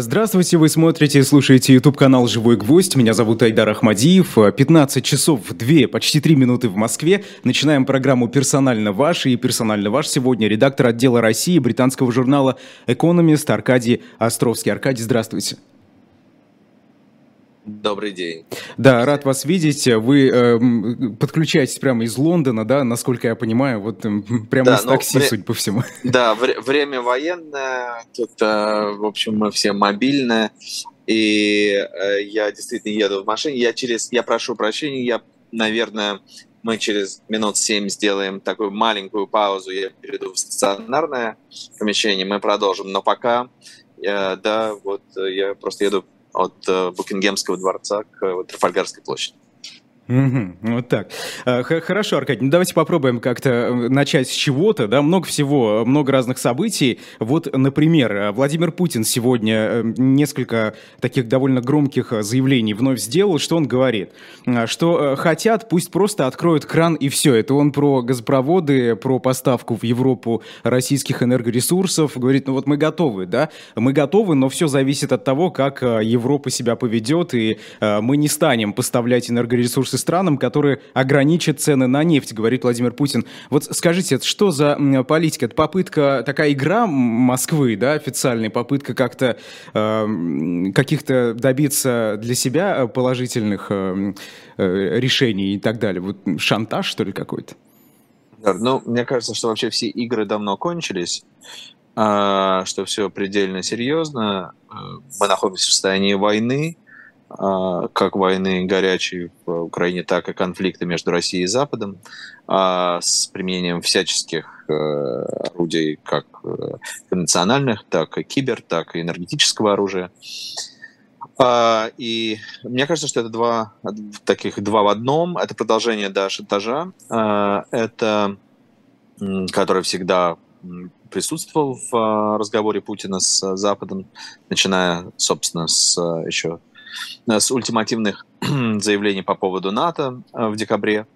Здравствуйте, вы смотрите и слушаете YouTube-канал «Живой гвоздь». Меня зовут Айдар Ахмадиев. 15 часов 2, почти 3 минуты в Москве. Начинаем программу «Персонально ваш». И «Персонально ваш» сегодня редактор отдела России британского журнала «Экономист» Аркадий Островский. Аркадий, здравствуйте. Добрый день. Да, рад вас видеть. Вы э, подключаетесь прямо из Лондона, да, насколько я понимаю, вот э, прямо да, из ну, такси, вре- судя по всему. Да, вре- время военное, тут, э, в общем, мы все мобильные, и э, я действительно еду в машине. Я через, я прошу прощения, я, наверное, мы через минут семь сделаем такую маленькую паузу, я перейду в стационарное помещение, мы продолжим, но пока, э, да, вот э, я просто еду от э, Букингемского дворца к э, Трафальгарской площади. Угу, вот так. А, хорошо, Аркадий, ну давайте попробуем как-то э, начать с чего-то, да, много всего, много разных событий. Вот, например, э, Владимир Путин сегодня э, несколько таких довольно громких заявлений вновь сделал, что он говорит, что хотят, пусть просто откроют кран и все. Это он про газопроводы, про поставку в Европу российских энергоресурсов, говорит, ну вот мы готовы, да, мы готовы, но все зависит от того, как Европа себя поведет, и мы не станем поставлять энергоресурсы странам, которые ограничат цены на нефть, говорит Владимир Путин. Вот скажите, это что за политика? Это попытка, такая игра Москвы, да, официальная попытка как-то э, каких-то добиться для себя положительных э, э, решений и так далее? Вот шантаж, что ли, какой-то? ну, мне кажется, что вообще все игры давно кончились, а, что все предельно серьезно. Э, мы находимся в состоянии войны, как войны горячей в Украине, так и конфликты между Россией и Западом а, с применением всяческих э, орудий, как э, конвенциональных, так и кибер, так и энергетического оружия. А, и мне кажется, что это два таких два в одном. Это продолжение да, шантажа. Это который всегда присутствовал в разговоре Путина с Западом, начиная, собственно, с еще с ультимативных заявлений по поводу НАТО э, в декабре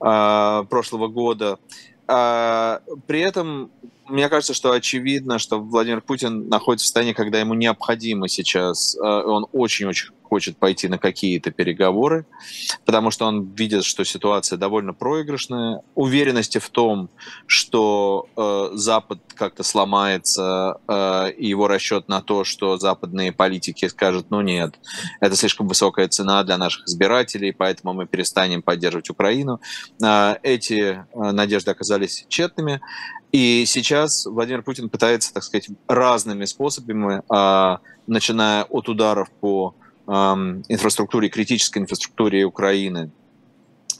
э, прошлого года. При этом мне кажется, что очевидно, что Владимир Путин находится в состоянии, когда ему необходимо сейчас, он очень-очень хочет пойти на какие-то переговоры, потому что он видит, что ситуация довольно проигрышная. Уверенности в том, что э, Запад как-то сломается, э, его расчет на то, что западные политики скажут, ну нет, это слишком высокая цена для наших избирателей, поэтому мы перестанем поддерживать Украину. Э, эти э, надежды оказались тщетными. И сейчас Владимир Путин пытается, так сказать, разными способами, э, начиная от ударов по инфраструктуре, критической инфраструктуре Украины,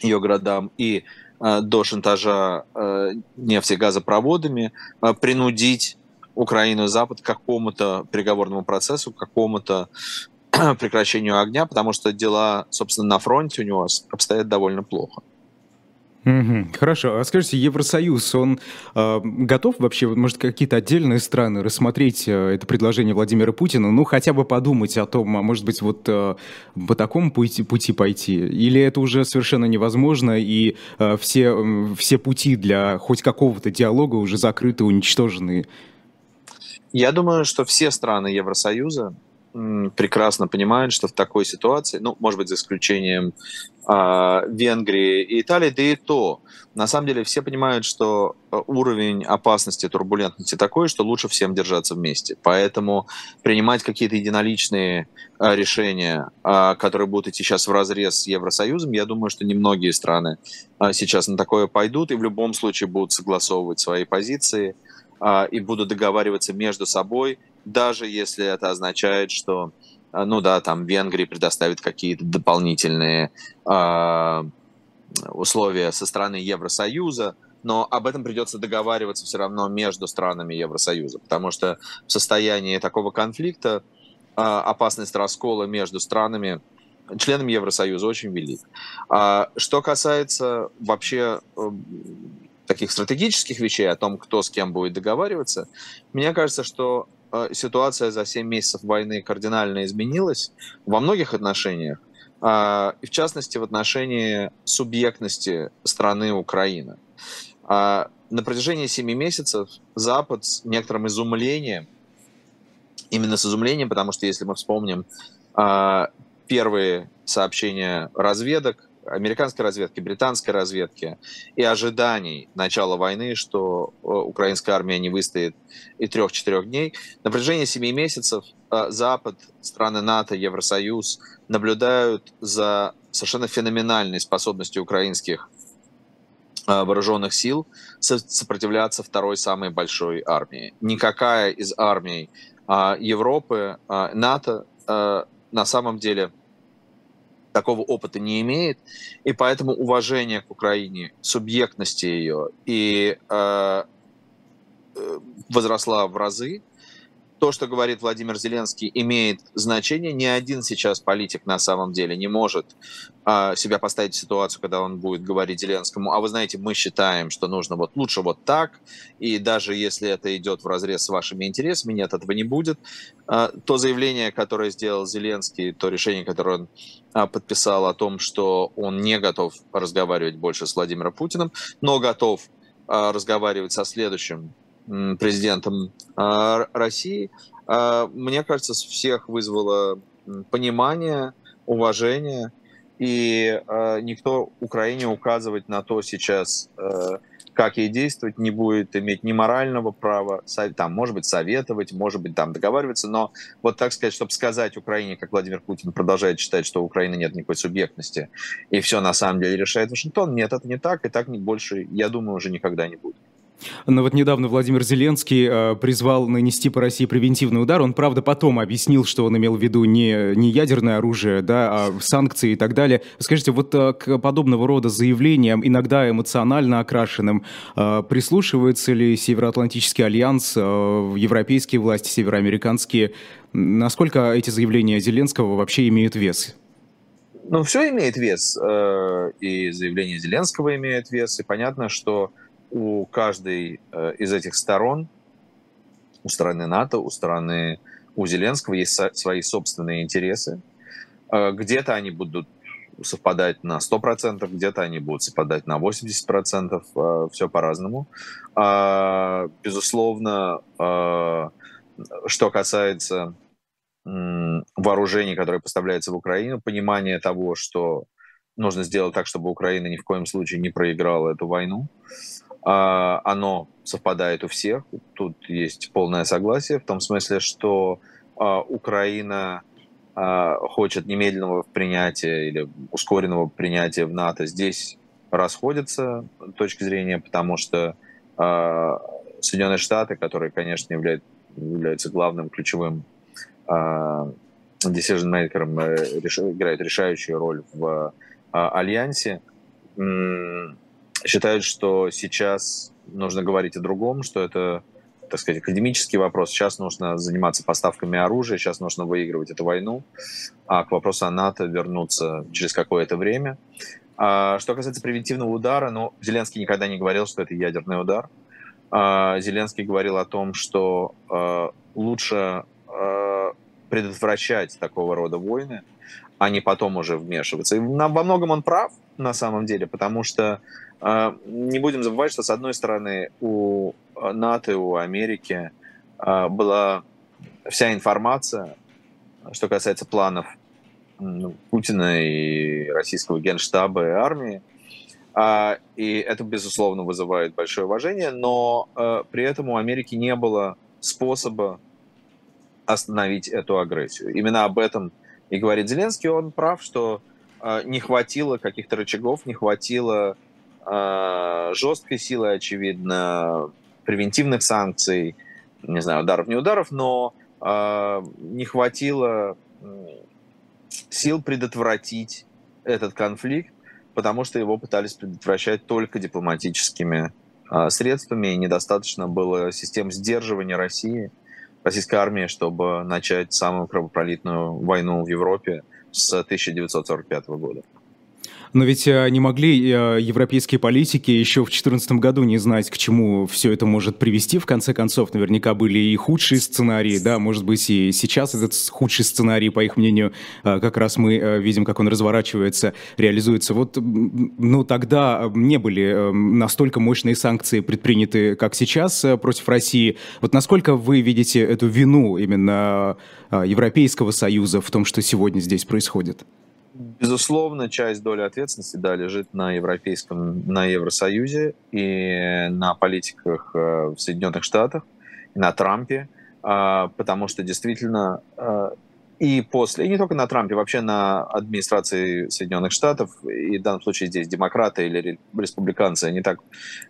ее городам и э, до шантажа э, нефти газопроводами э, принудить Украину и Запад к какому-то переговорному процессу, к какому-то прекращению огня, потому что дела, собственно, на фронте у него обстоят довольно плохо. Угу, хорошо. А скажите, Евросоюз, он э, готов вообще, может, какие-то отдельные страны рассмотреть э, это предложение Владимира Путина, ну, хотя бы подумать о том, а может быть, вот э, по такому пути, пути пойти? Или это уже совершенно невозможно, и э, все, э, все пути для хоть какого-то диалога уже закрыты, уничтожены? Я думаю, что все страны Евросоюза прекрасно понимают, что в такой ситуации, ну, может быть, за исключением э, Венгрии и Италии, да и то, на самом деле все понимают, что э, уровень опасности, турбулентности такой, что лучше всем держаться вместе. Поэтому принимать какие-то единоличные э, решения, э, которые будут идти сейчас в разрез с Евросоюзом, я думаю, что немногие страны э, сейчас на такое пойдут и в любом случае будут согласовывать свои позиции и будут договариваться между собой даже если это означает, что, а, ну да, там Венгрии предоставит какие-то дополнительные э, условия со стороны Евросоюза, но об этом придется договариваться все равно между странами Евросоюза, потому что в состоянии такого конфликта э, опасность раскола между странами членами Евросоюза очень велик. А что касается вообще э, таких стратегических вещей, о том, кто с кем будет договариваться, мне кажется, что Э, ситуация за 7 месяцев войны кардинально изменилась во многих отношениях, а, и в частности в отношении субъектности страны Украины. А, на протяжении 7 месяцев Запад с некоторым изумлением именно с изумлением, потому что если мы вспомним э, первые сообщения разведок, американской разведки, британской разведки и ожиданий начала войны, что э, украинская армия не выстоит и трех-четырех дней. На протяжении семи месяцев э, Запад, страны НАТО, Евросоюз наблюдают за совершенно феноменальной способностью украинских э, вооруженных сил сопротивляться второй самой большой армии. Никакая из армий Европы, НАТО на самом деле такого опыта не имеет, и поэтому уважение к Украине, субъектности ее и э, э, возросла в разы то, что говорит Владимир Зеленский, имеет значение. Ни один сейчас политик на самом деле не может а, себя поставить в ситуацию, когда он будет говорить Зеленскому, а вы знаете, мы считаем, что нужно вот лучше вот так, и даже если это идет в разрез с вашими интересами, нет, этого не будет. А, то заявление, которое сделал Зеленский, то решение, которое он а, подписал о том, что он не готов разговаривать больше с Владимиром Путиным, но готов разговаривать со следующим президентом а, России, а, мне кажется, всех вызвало понимание, уважение, и а, никто Украине указывать на то сейчас, как ей действовать, не будет иметь ни морального права, там, может быть, советовать, может быть, там, договариваться, но вот так сказать, чтобы сказать Украине, как Владимир Путин продолжает считать, что у Украины нет никакой субъектности, и все на самом деле решает Вашингтон, нет, это не так, и так не больше, я думаю, уже никогда не будет. Но вот недавно Владимир Зеленский э, призвал нанести по России превентивный удар. Он, правда, потом объяснил, что он имел в виду не, не ядерное оружие, да, а санкции и так далее. Скажите, вот э, к подобного рода заявлениям, иногда эмоционально окрашенным, э, прислушивается ли Североатлантический альянс, э, европейские власти, североамериканские? Насколько эти заявления Зеленского вообще имеют вес? Ну, все имеет вес. Э, и заявление Зеленского имеет вес. И понятно, что у каждой э, из этих сторон, у стороны НАТО, у стороны у Зеленского есть свои собственные интересы. Э, где-то они будут совпадать на 100%, где-то они будут совпадать на 80%, э, все по-разному. Безусловно, что касается вооружений, которые поставляются в Украину, понимание того, что нужно сделать так, чтобы Украина ни в коем случае не проиграла эту войну, а, оно совпадает у всех. Тут есть полное согласие в том смысле, что а, Украина а, хочет немедленного принятия или ускоренного принятия в НАТО. Здесь расходятся точки зрения, потому что Соединенные Штаты, которые, конечно, являются, главным ключевым decision-мейкером, э, играют решающую роль в альянсе, считают, что сейчас нужно говорить о другом, что это, так сказать, академический вопрос. Сейчас нужно заниматься поставками оружия, сейчас нужно выигрывать эту войну, а к вопросу о НАТО вернуться через какое-то время. А, что касается превентивного удара, ну, Зеленский никогда не говорил, что это ядерный удар. А, Зеленский говорил о том, что а, лучше а, предотвращать такого рода войны, а не потом уже вмешиваться. И во многом он прав, на самом деле, потому что не будем забывать, что, с одной стороны, у а, НАТО и у Америки а, была вся информация, что касается планов ну, Путина и российского генштаба и армии. И это, безусловно, вызывает большое уважение, но при этом у Америки не было способа остановить эту агрессию. Именно об этом и говорит Зеленский. Он прав, что не хватило каких-то рычагов, не хватило Э, жесткой силы, очевидно, превентивных санкций, не знаю, ударов, не ударов, но э, не хватило сил предотвратить этот конфликт, потому что его пытались предотвращать только дипломатическими э, средствами, и недостаточно было систем сдерживания России, российской армии, чтобы начать самую кровопролитную войну в Европе с 1945 года. Но ведь э, не могли э, европейские политики еще в 2014 году не знать, к чему все это может привести. В конце концов, наверняка были и худшие сценарии, да, может быть, и сейчас этот худший сценарий, по их мнению, э, как раз мы видим, как он разворачивается, реализуется. Вот, ну, тогда не были настолько мощные санкции предприняты, как сейчас против России. Вот насколько вы видите эту вину именно Европейского Союза в том, что сегодня здесь происходит? Безусловно, часть доли ответственности да, лежит на Европейском, на Евросоюзе и на политиках э, в Соединенных Штатах, и на Трампе, а, потому что действительно э, и после, и не только на Трампе, вообще на администрации Соединенных Штатов, и в данном случае здесь демократы или республиканцы, они так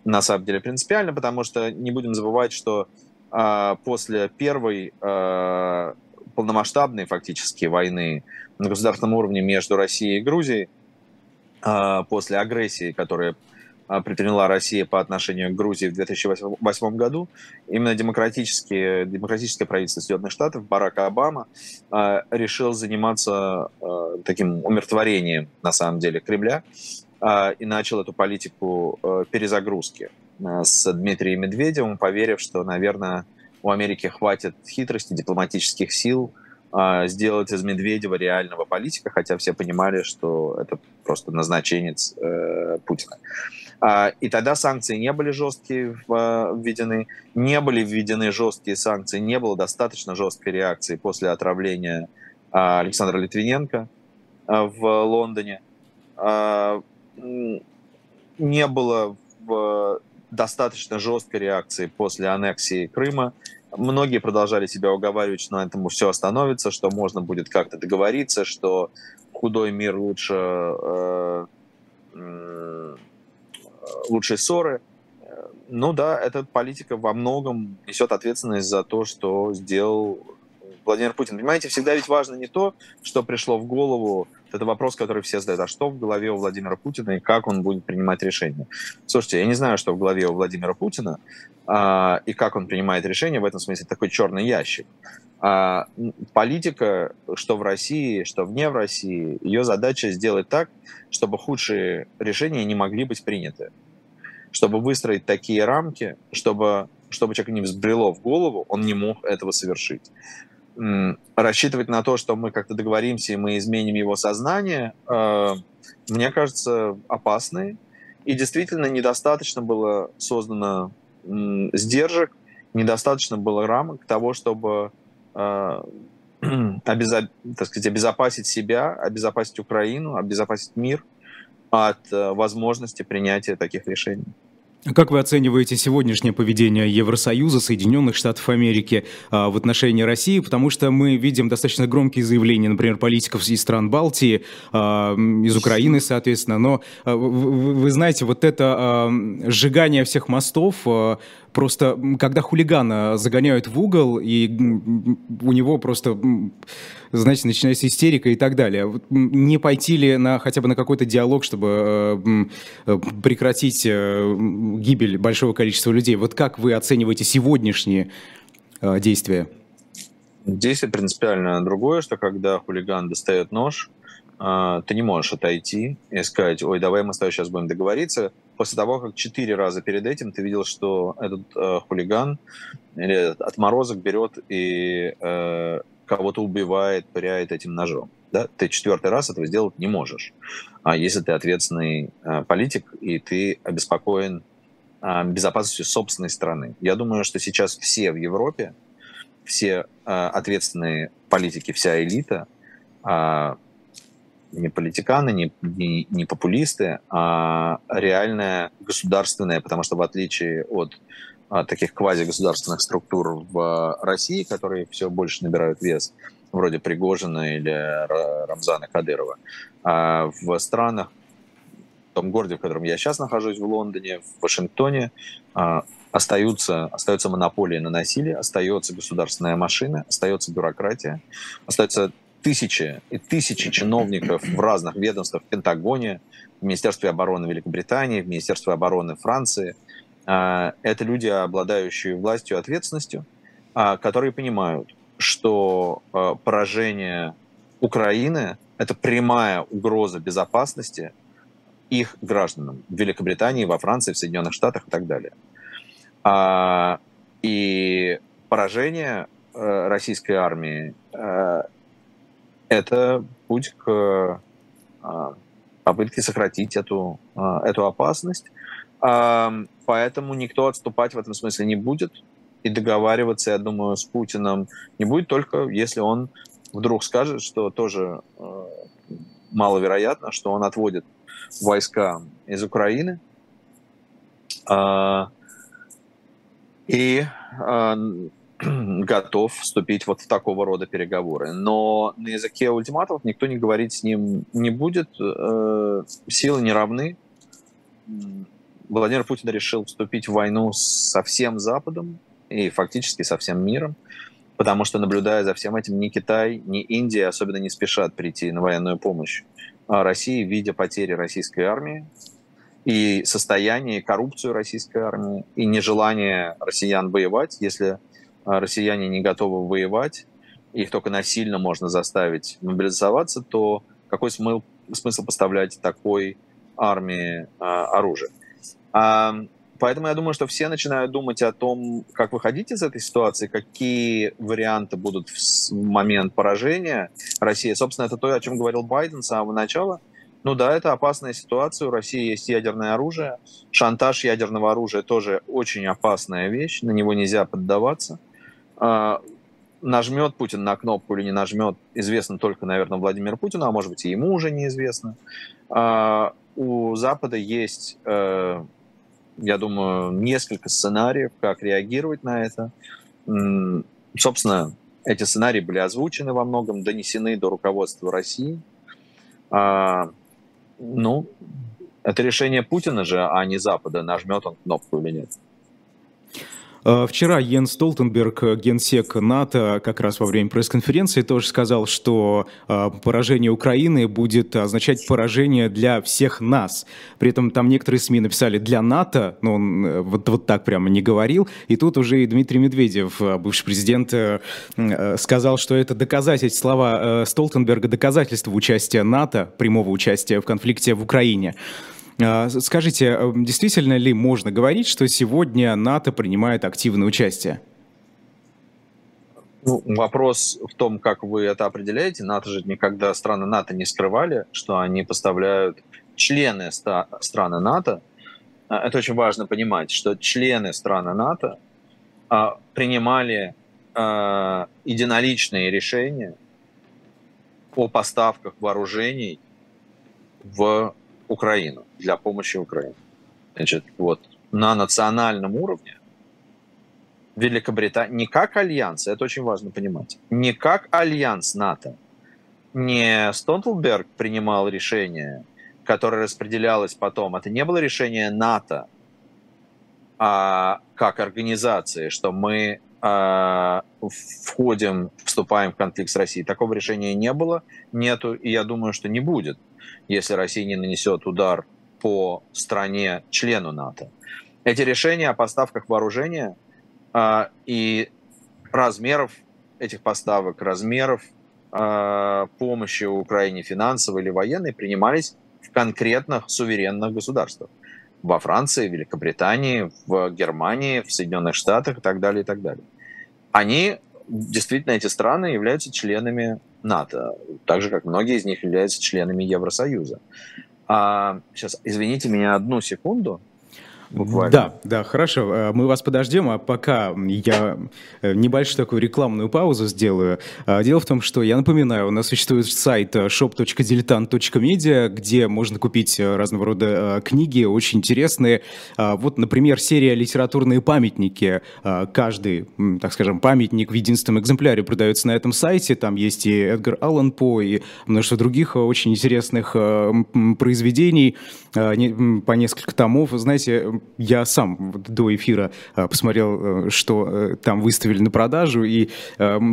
на самом деле принципиально, потому что не будем забывать, что а, после первой а, полномасштабной фактически войны на государственном уровне между Россией и Грузией а, после агрессии, которая а, предприняла Россия по отношению к Грузии в 2008 году, именно демократические, демократическое правительство Соединенных Штатов, Барак Обама, а, решил заниматься таким умиротворением, на самом деле, Кремля и начал эту политику перезагрузки с Дмитрием Медведевым, поверив, что, наверное, у Америки хватит хитрости, дипломатических сил сделать из Медведева реального политика, хотя все понимали, что это просто назначенец э, Путина. А, и тогда санкции не были жесткие введены, не были введены жесткие санкции, не было достаточно жесткой реакции после отравления а, Александра Литвиненко а, в Лондоне. А, не было в достаточно жесткой реакции после аннексии Крыма. Многие продолжали себя уговаривать, что на этом все остановится, что можно будет как-то договориться, что худой мир лучше, э, э, лучше ссоры. Ну да, эта политика во многом несет ответственность за то, что сделал Владимир Путин. Понимаете, всегда ведь важно не то, что пришло в голову, это вопрос, который все задают, а что в голове у Владимира Путина и как он будет принимать решения. Слушайте, я не знаю, что в голове у Владимира Путина а, и как он принимает решения, в этом смысле такой черный ящик. А, политика, что в России, что вне в России, ее задача сделать так, чтобы худшие решения не могли быть приняты. Чтобы выстроить такие рамки, чтобы, чтобы человек не взбрело в голову, он не мог этого совершить рассчитывать на то, что мы как-то договоримся и мы изменим его сознание, э, мне кажется, опасны. И действительно недостаточно было создано сдержек, недостаточно было рамок того, чтобы э, обезо... так сказать, обезопасить себя, обезопасить Украину, обезопасить мир от э, возможности принятия таких решений. Как вы оцениваете сегодняшнее поведение Евросоюза, Соединенных Штатов Америки а, в отношении России? Потому что мы видим достаточно громкие заявления, например, политиков из стран Балтии, а, из Украины, соответственно. Но а, вы, знаете, вот это сжигание всех мостов, просто когда хулигана загоняют в угол, и у него просто знаете, начинается истерика и так далее. Не пойти ли на хотя бы на какой-то диалог, чтобы э, э, прекратить э, гибель большого количества людей? Вот как вы оцениваете сегодняшние действия? Действие принципиально другое, что когда хулиган достает нож, ты не можешь отойти и сказать, ой, давай мы с тобой сейчас будем договориться, после того, как четыре раза перед этим ты видел, что этот э, хулиган или этот отморозок берет и э, кого-то убивает, пыряет этим ножом. Да? Ты четвертый раз этого сделать не можешь. А если ты ответственный э, политик и ты обеспокоен э, безопасностью собственной страны. Я думаю, что сейчас все в Европе, все э, ответственные политики, вся элита, э, не политиканы, не, не, не популисты, а реальная государственная, потому что в отличие от а, таких квазигосударственных структур в России, которые все больше набирают вес, вроде Пригожина или Рамзана Кадырова, а в странах, в том городе, в котором я сейчас нахожусь, в Лондоне, в Вашингтоне, а, остаются, остается монополия на насилие, остается государственная машина, остается бюрократия, остаются тысячи и тысячи чиновников в разных ведомствах, в Пентагоне, в Министерстве обороны Великобритании, в Министерстве обороны Франции – а, это люди, обладающие властью и ответственностью, а, которые понимают, что а, поражение Украины – это прямая угроза безопасности их гражданам в Великобритании, во Франции, в Соединенных Штатах и так далее. И поражение э, российской армии э, это путь к э, попытке сократить эту, э, эту опасность. Поэтому никто отступать в этом смысле не будет. И договариваться, я думаю, с Путиным не будет, только если он вдруг скажет, что тоже э, маловероятно, что он отводит войска из Украины. И готов вступить вот в такого рода переговоры. Но на языке ультиматумов никто не говорить с ним не будет. Э, силы не равны. Владимир Путин решил вступить в войну со всем Западом и фактически со всем миром, потому что, наблюдая за всем этим, ни Китай, ни Индия особенно не спешат прийти на военную помощь. А Россия, видя потери российской армии, и состояние, коррупцию российской армии, и нежелание россиян воевать, если россияне не готовы воевать, их только насильно можно заставить мобилизоваться, то какой смысл, смысл поставлять такой армии а, оружие? А, поэтому я думаю, что все начинают думать о том, как выходить из этой ситуации, какие варианты будут в момент поражения России. Собственно, это то, о чем говорил Байден с самого начала – ну да, это опасная ситуация. У России есть ядерное оружие. Шантаж ядерного оружия тоже очень опасная вещь. На него нельзя поддаваться. А, нажмет Путин на кнопку или не нажмет, известно только, наверное, Владимиру Путину, а может быть и ему уже неизвестно. А, у Запада есть, э, я думаю, несколько сценариев, как реагировать на это. Собственно, эти сценарии были озвучены во многом, донесены до руководства России. А, ну, это решение Путина же, а не Запада, нажмет он кнопку или нет. Э, вчера Йен Столтенберг, генсек НАТО, как раз во время пресс-конференции тоже сказал, что э, поражение Украины будет означать поражение для всех нас. При этом там некоторые СМИ написали «для НАТО», но он э, вот, вот так прямо не говорил. И тут уже и Дмитрий Медведев, бывший президент, сказал, что это доказательство, слова Столтенберга, доказательство участия НАТО, прямого участия в конфликте в Украине. А, скажите, а, действительно ли можно говорить, что сегодня НАТО принимает активное участие? Ну, вопрос в том, как вы это определяете. НАТО же никогда страны НАТО не скрывали, что они поставляют члены ста- страны НАТО. А, это очень важно понимать, что члены страны НАТО а, принимали а, единоличные решения о поставках вооружений в Украину, для помощи Украине. Значит, вот на национальном уровне Великобритания не как альянс, это очень важно понимать, не как альянс НАТО, не Стонтлберг принимал решение, которое распределялось потом. Это не было решение НАТО, а как организации, что мы э, входим, вступаем в конфликт с Россией. Такого решения не было, нету, и я думаю, что не будет если Россия не нанесет удар по стране члену НАТО. Эти решения о поставках вооружения э, и размеров этих поставок, размеров э, помощи Украине финансовой или военной принимались в конкретных суверенных государствах. Во Франции, Великобритании, в Германии, в Соединенных Штатах и так далее, и так далее. Они, действительно, эти страны являются членами НАТО, так же, как многие из них являются членами Евросоюза. А, сейчас, извините меня одну секунду буквально. Да, да, хорошо. Э, мы вас подождем, а пока я э, небольшую такую рекламную паузу сделаю. А, дело в том, что, я напоминаю, у нас существует сайт э, shop.diletant.media, где можно купить разного рода книги, очень интересные. А, вот, например, серия «Литературные памятники». А, каждый, так скажем, памятник в единственном экземпляре продается на этом сайте. Там есть и Эдгар Аллан По, и множество других очень интересных произведений по несколько томов. Знаете, я сам до эфира посмотрел, что там выставили на продажу, и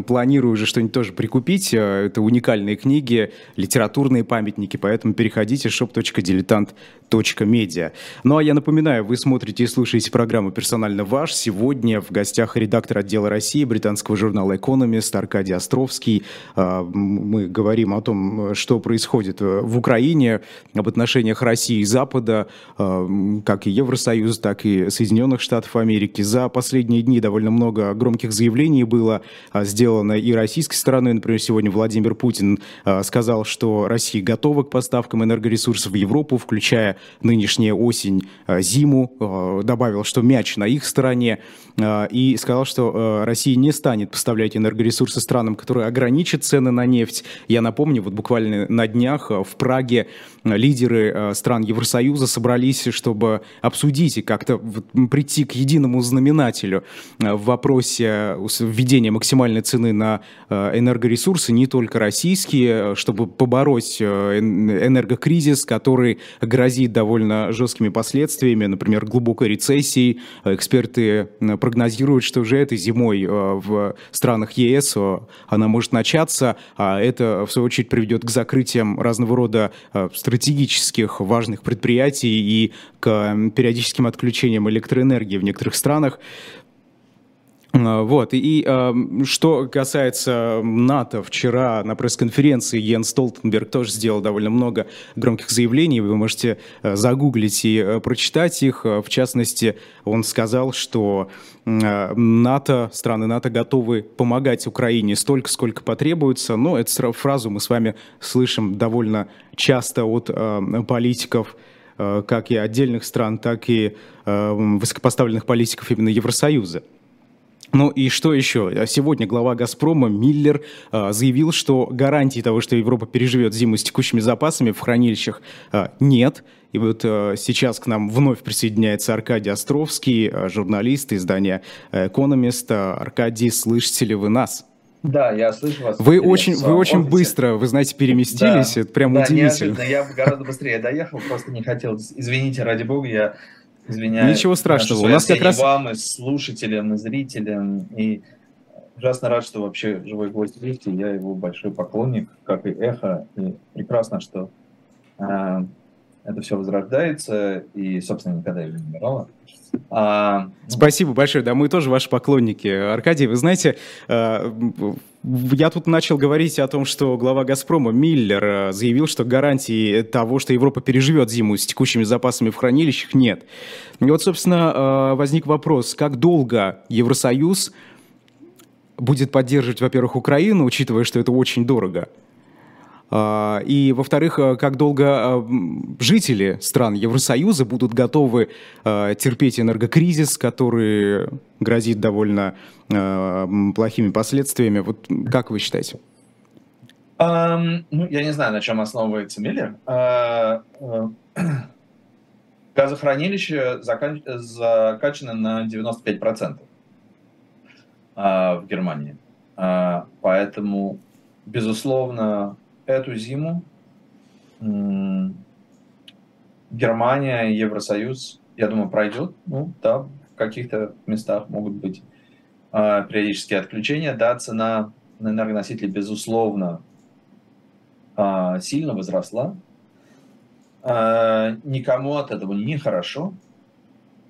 планирую уже что-нибудь тоже прикупить. Это уникальные книги, литературные памятники, поэтому переходите shop.diletant.media. Ну а я напоминаю, вы смотрите и слушаете программу «Персонально ваш». Сегодня в гостях редактор отдела России британского журнала «Экономист» Аркадий Островский. Мы говорим о том, что происходит в Украине, об отношениях России и Запада, как и Евросоюза, так и Соединенных Штатов Америки. За последние дни довольно много громких заявлений было сделано и российской стороной. Например, сегодня Владимир Путин сказал, что Россия готова к поставкам энергоресурсов в Европу, включая нынешняя осень, зиму. Добавил, что мяч на их стороне. И сказал, что Россия не станет поставлять энергоресурсы странам, которые ограничат цены на нефть. Я напомню, вот буквально на днях в Праге лидеры стран Евросоюза собрались, чтобы обсудить и как-то прийти к единому знаменателю в вопросе введения максимальной цены на энергоресурсы, не только российские, чтобы побороть энергокризис, который грозит довольно жесткими последствиями, например, глубокой рецессией. Эксперты прогнозируют, что уже этой зимой в странах ЕС она может начаться, а это, в свою очередь, приведет к закрытиям разного рода стратегических важных предприятий и к периодическим отключениям электроэнергии в некоторых странах. А, вот, и, и э, что касается НАТО, вчера на пресс-конференции Йен Столтенберг тоже сделал довольно много громких заявлений, вы можете э, загуглить и э, прочитать их. В частности, он сказал, что э, НАТО, страны НАТО готовы помогать Украине столько, сколько потребуется, но эту фразу мы с вами слышим довольно часто от э, политиков, э, как и отдельных стран, так и э, высокопоставленных политиков именно Евросоюза. Ну и что еще? Сегодня глава «Газпрома» Миллер э, заявил, что гарантии того, что Европа переживет зиму с текущими запасами в хранилищах, э, нет. И вот э, сейчас к нам вновь присоединяется Аркадий Островский, э, журналист издания «Экономист». Аркадий, слышите ли вы нас? Да, я слышу вас. Вы очень, вы очень быстро, вы знаете, переместились, да, это прям да, удивительно. Неожиданно. Я гораздо быстрее доехал, просто не хотел. Извините, ради бога, я Извиняюсь. Ничего страшного. У нас как раз... вам, и слушателям, и зрителям. И ужасно рад, что вообще «Живой гвоздь» есть, и я его большой поклонник, как и «Эхо». И прекрасно, что э, это все возрождается, и, собственно, никогда не умирало. А... Спасибо большое, да, мы тоже ваши поклонники. Аркадий, вы знаете, э, я тут начал говорить о том, что глава «Газпрома» Миллер э, заявил, что гарантии того, что Европа переживет зиму с текущими запасами в хранилищах, нет. И вот, собственно, э, возник вопрос, как долго Евросоюз будет поддерживать, во-первых, Украину, учитывая, что это очень дорого, и, во-вторых, э, как долго э, жители стран Евросоюза будут готовы э, терпеть энергокризис, который грозит довольно плохими последствиями. Вот как вы считаете? Um, ну, я не знаю, на чем основывается Миллер. Uh, uh, газохранилище закан... закачано на 95% uh, в Германии. Поэтому, безусловно, эту зиму Германия, Евросоюз, я думаю, пройдет. Ну, да, в каких-то местах могут быть э, периодические отключения. Да, цена на энергоносители, безусловно, э, сильно возросла. Э, никому от этого не хорошо.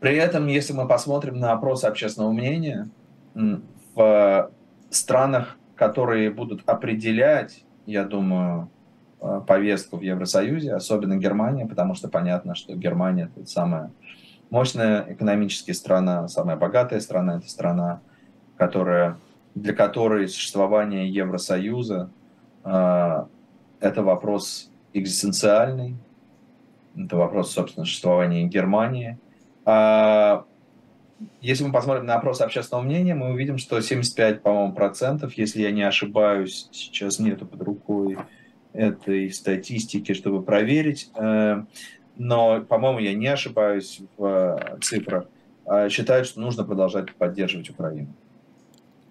При этом, если мы посмотрим на опросы общественного мнения, в странах, которые будут определять я думаю, э, повестку в Евросоюзе, особенно Германия, потому что понятно, что Германия это самая мощная экономическая страна, самая богатая страна, это страна, которая, для которой существование Евросоюза э, это вопрос экзистенциальный, это вопрос, собственно, существования Германии. А если мы посмотрим на опрос общественного мнения, мы увидим, что 75, по-моему, процентов, если я не ошибаюсь, сейчас нету под рукой этой статистики, чтобы проверить, э, но, по-моему, я не ошибаюсь в э, цифрах, э, считают, что нужно продолжать поддерживать Украину.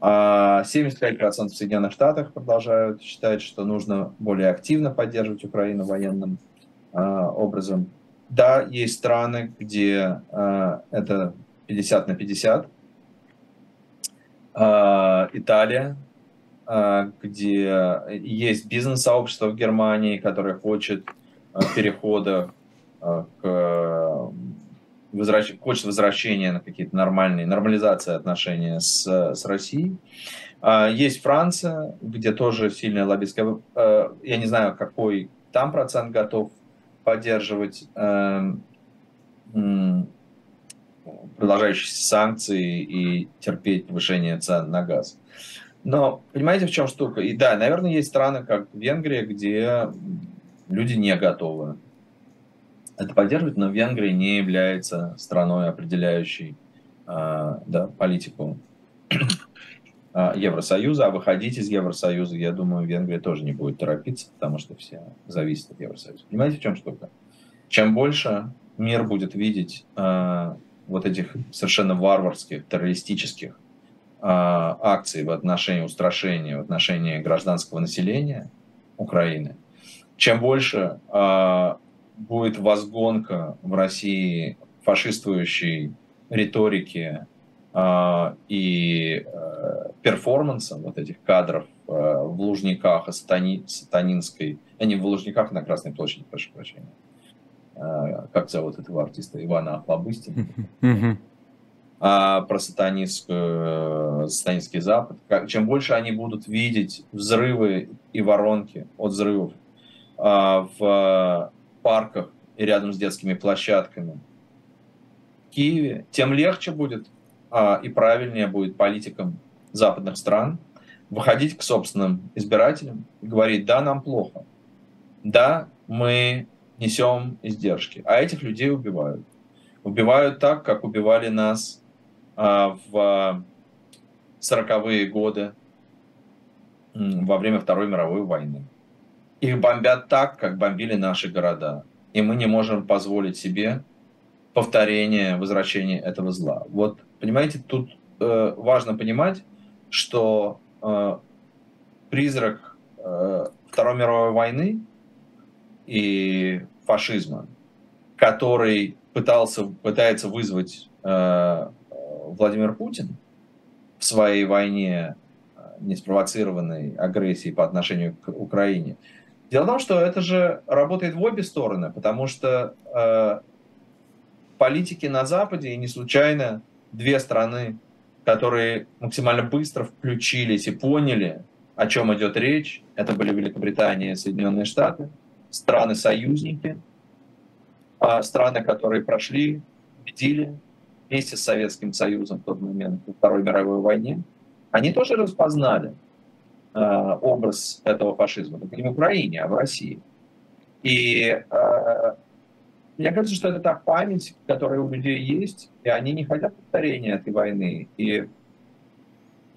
75% а в Соединенных Штатах продолжают считать, что нужно более активно поддерживать Украину военным образом. да, есть страны, где э, это 50 на 50. Э, Италия, э, где есть бизнес-сообщество в Германии, которое хочет э, перехода к хочет возвращения на какие-то нормальные, нормализации отношений с, с Россией. Есть Франция, где тоже сильная лоббистская... Я не знаю, какой там процент готов поддерживать продолжающиеся санкции и терпеть повышение цен на газ. Но понимаете, в чем штука? И да, наверное, есть страны, как Венгрия, где люди не готовы это поддерживать, но Венгрия не является страной, определяющей э, да, политику э, Евросоюза. А выходить из Евросоюза, я думаю, Венгрия тоже не будет торопиться, потому что все зависят от Евросоюза. Понимаете, в чем штука? Чем больше мир будет видеть э, вот этих совершенно варварских, террористических э, акций в отношении устрашения, в отношении гражданского населения Украины, чем больше э, будет возгонка в России фашистующей риторики э, и э, перформанса вот этих кадров э, в Лужниках сатани, сатанинской, а не в Лужниках, а на Красной площади, прошу прощения, как зовут этого артиста, Ивана Охлобыстина, а, про сатанистскую, сатанистский Запад. Чем больше они будут видеть взрывы и воронки от взрывов а, в парках и рядом с детскими площадками в Киеве, тем легче будет а, и правильнее будет политикам западных стран выходить к собственным избирателям и говорить, да, нам плохо, да, мы несем издержки. А этих людей убивают. Убивают так, как убивали нас а, в 40-е годы во время Второй мировой войны. Их бомбят так, как бомбили наши города. И мы не можем позволить себе повторение, возвращение этого зла. Вот, понимаете, тут э, важно понимать, что э, призрак э, Второй мировой войны и фашизма, который пытался, пытается вызвать э, Владимир Путин в своей войне, э, неспровоцированной агрессии по отношению к Украине. Дело в том, что это же работает в обе стороны, потому что э, политики на Западе, и не случайно две страны, которые максимально быстро включились и поняли, о чем идет речь, это были Великобритания и Соединенные Штаты – страны-союзники, а страны, которые прошли, победили вместе с Советским Союзом в тот момент, во Второй мировой войне, они тоже распознали э, образ этого фашизма. Только не в Украине, а в России. И э, мне кажется, что это та память, которая у людей есть, и они не хотят повторения этой войны, и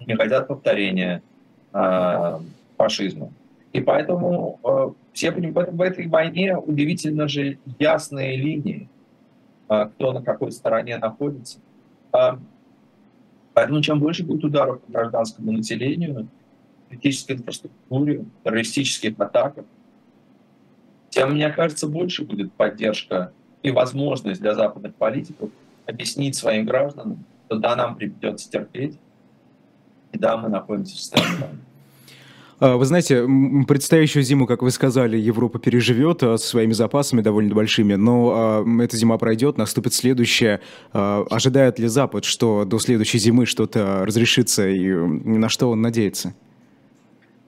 не хотят повторения э, фашизма. И поэтому все в этой войне удивительно же ясные линии, э, кто на какой стороне находится. Поэтому чем больше будет ударов по гражданскому населению, критической инфраструктуре, террористических атаках, тем, мне кажется, больше будет поддержка и возможность для западных политиков объяснить своим гражданам, что да, нам придется терпеть, и да, мы находимся в состоянии а, вы знаете, предстоящую зиму, как вы сказали, Европа переживет а, со своими запасами довольно большими, но а, эта зима пройдет, наступит следующая. Ожидает ли Запад, что до следующей зимы что-то разрешится и на что он надеется?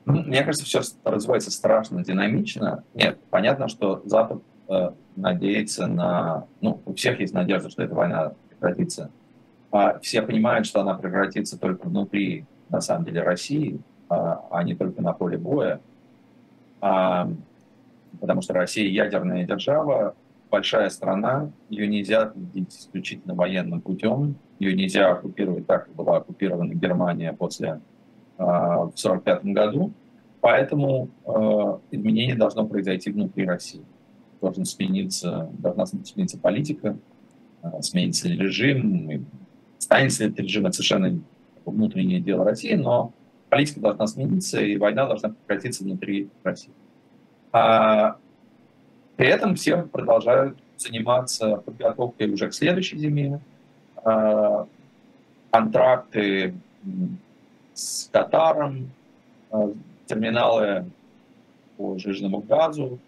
Ну, мне кажется, все развивается страшно динамично. Нет, понятно, что Запад э, надеется на... Ну, у всех есть надежда, что эта война прекратится. А все понимают, что она прекратится только внутри, на самом деле, России, а, а не только на поле боя. А, потому что Россия ядерная держава, большая страна, ее нельзя победить исключительно военным путем, ее нельзя оккупировать так, как была оккупирована Германия после а, в 1945 году. Поэтому изменение должно произойти внутри России. Должен смениться, должна смениться политика, сменится режим. Станется ли этот режим, это совершенно внутреннее дело России, но политика должна смениться, и война должна прекратиться внутри России. А при этом все продолжают заниматься подготовкой уже к следующей зиме. Э, контракты с Катаром, э, терминалы по жирному газу,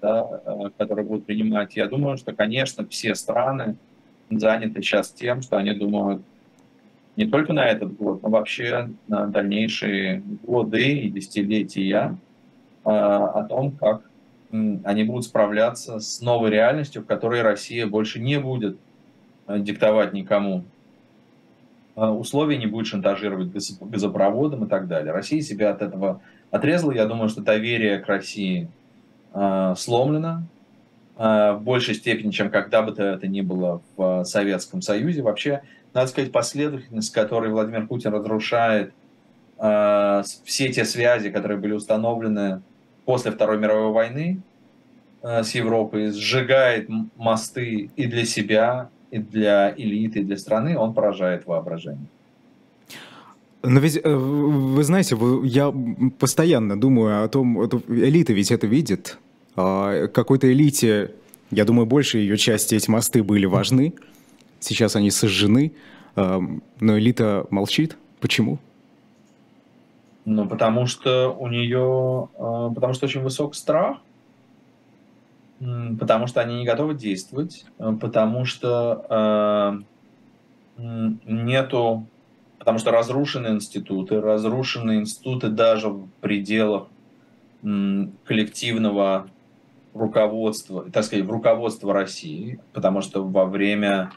да, которые будут принимать. Я думаю, что, конечно, все страны заняты сейчас тем, что они думают не только на этот год, но вообще на дальнейшие годы и десятилетия о том, как они будут справляться с новой реальностью, в которой Россия больше не будет э, диктовать никому э, условия, не будет шантажировать газопроводом и так далее. Россия себя от этого отрезала. Я думаю, что доверие к России э, сломлено в большей степени, чем когда бы то это ни было в Советском Союзе. Вообще, надо сказать, последовательность, которой Владимир Путин разрушает все те связи, которые были установлены после Второй мировой войны э, с Европой, сжигает мосты и для себя, и для элиты, и для страны, он поражает воображение. Но ведь, э, вы знаете, я постоянно думаю о том, элита ведь это видит. А какой-то элите, я думаю, большей ее части эти мосты были важны. Сейчас они сожжены, а, но элита молчит. Почему? Ну, потому что у нее, э, потому что очень высок страх, потому что они не готовы действовать, э, потому что э, нету, потому что разрушены институты, разрушены институты даже в пределах коллективного руководства, так сказать, в руководство России, потому что во время,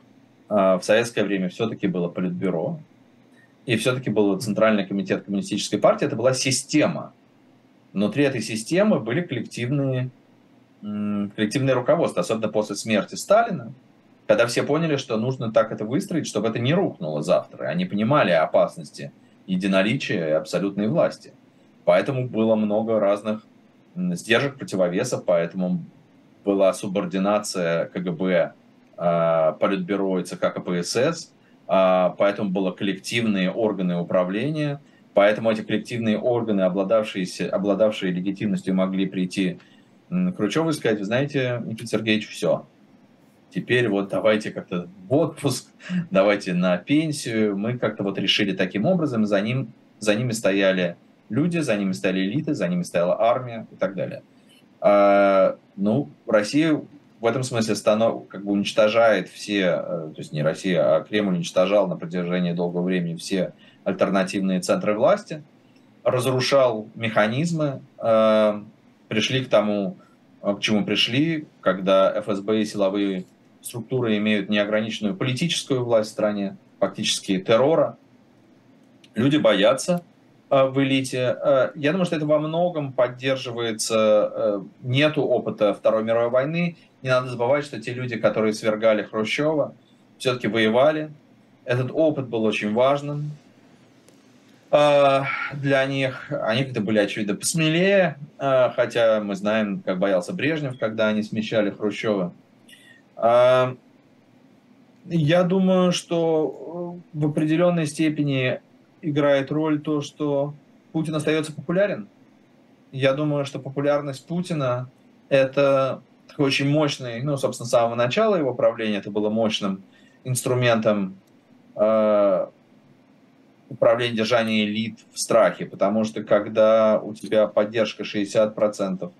в советское время все-таки было политбюро, и все-таки был Центральный комитет коммунистической партии, это была система. Внутри этой системы были коллективные, коллективные руководства, особенно после смерти Сталина, когда все поняли, что нужно так это выстроить, чтобы это не рухнуло завтра. Они понимали опасности единоличия и абсолютной власти. Поэтому было много разных сдержек, противовесов, поэтому была субординация КГБ, а, Политбюро и ЦК КПСС, а, поэтому было коллективные органы управления, поэтому эти коллективные органы, обладавшие, обладавшие легитимностью, могли прийти к Хрущеву и сказать, вы знаете, Никита Сергеевич, все, теперь вот давайте как-то в отпуск, давайте на пенсию. Мы как-то вот решили таким образом, за, ним, за ними стояли люди, за ними стояли элиты, за ними стояла армия и так далее. А, ну, Россия в этом смысле станов, как бы уничтожает все, э, то есть не Россия, а Кремль уничтожал на протяжении долгого времени все альтернативные центры власти, разрушал механизмы, э, пришли к тому, э, к чему пришли, когда ФСБ и силовые структуры имеют неограниченную политическую власть в стране, фактически террора. Люди боятся в элите. Я думаю, что это во многом поддерживается, нету опыта Второй мировой войны, не надо забывать, что те люди, которые свергали Хрущева, все-таки воевали. Этот опыт был очень важным а, для них. Они как-то были, очевидно, посмелее, а, хотя мы знаем, как боялся Брежнев, когда они смещали Хрущева. А, я думаю, что в определенной степени играет роль то, что Путин остается популярен. Я думаю, что популярность Путина – это такой очень мощный, ну, собственно, с самого начала его правления это было мощным инструментом э, управления держания элит в страхе, потому что когда у тебя поддержка 60%,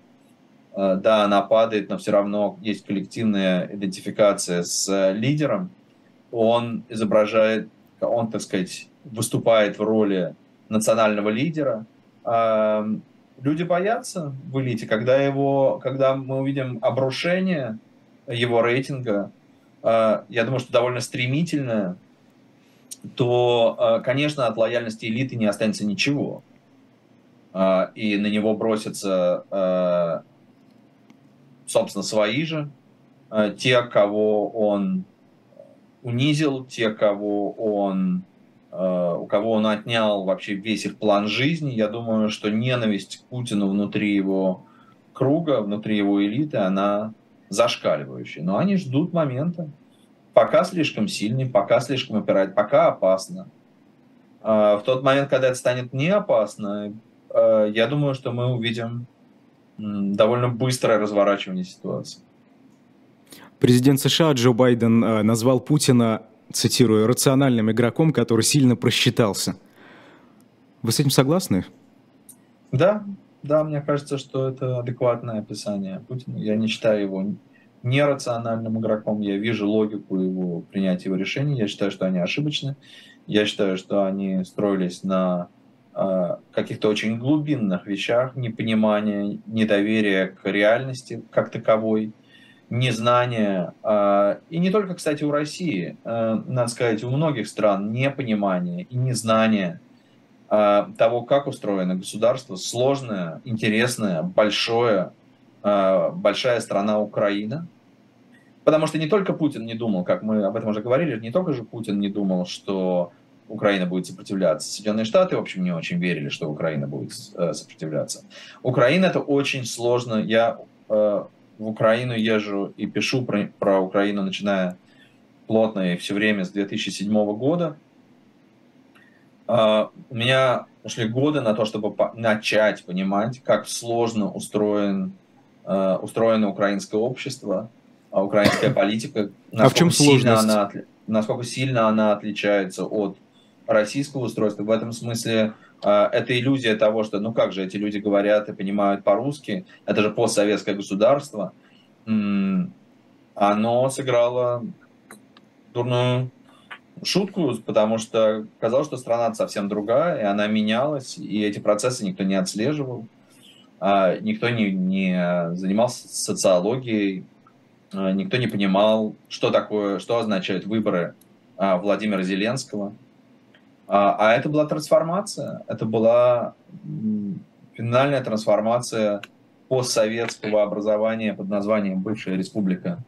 э, да, она падает, но все равно есть коллективная идентификация с лидером, он изображает, он, так сказать, выступает в роли национального лидера, э, люди боятся в элите, когда, его, когда мы увидим обрушение его рейтинга, э, я думаю, что довольно стремительное, то, э, конечно, от лояльности элиты не останется ничего. Э, и на него бросятся, собственно, свои же, те, кого он унизил, те, кого он у кого он отнял вообще весь их план жизни. Я думаю, что ненависть к Путину внутри его круга, внутри его элиты, она зашкаливающая. Но они ждут момента. Пока слишком сильный, пока слишком опирает, пока опасно. А в тот момент, когда это станет не опасно, э, я думаю, что мы увидим довольно быстрое разворачивание ситуации. Президент США Джо Байден э, назвал Путина, цитирую, рациональным игроком, который сильно просчитался. Вы с этим согласны? Да, да, мне кажется, что это адекватное описание Путина. Я не считаю его нерациональным игроком. Я вижу логику его принятия его решений. Я считаю, что они ошибочны. Я считаю, что они строились на э, каких-то очень глубинных вещах, непонимания, недоверия к реальности как таковой, незнание. Э, и не только, кстати, у России, э, надо сказать, у многих стран непонимание и незнание э, того, как устроено государство, сложное, интересное, большое, большая страна Украина, Потому что не только Путин не думал, как мы об этом уже говорили, не только же Путин не думал, что Украина будет сопротивляться. Соединенные Штаты, в общем, не очень верили, что Украина будет э, сопротивляться. Украина это очень сложно. Я э, в Украину езжу и пишу про, про Украину, начиная плотно и все время с 2007 года. Э, у меня ушли годы на то, чтобы по- начать понимать, как сложно устроен, э, устроено украинское общество, а украинская политика, а в чем сложность? Она, насколько сильно она отличается от российского устройства. В этом смысле это иллюзия того, что ну как же эти люди говорят и понимают по-русски, это же постсоветское государство, оно сыграло дурную шутку, потому что казалось, что страна совсем другая, и она менялась, и эти процессы никто не отслеживал, а никто не, не занимался социологией, Э, никто не понимал, что такое, что означают выборы а, Владимира Зеленского. А, а это была трансформация, это была финальная трансформация постсоветского образования под названием бывшая республика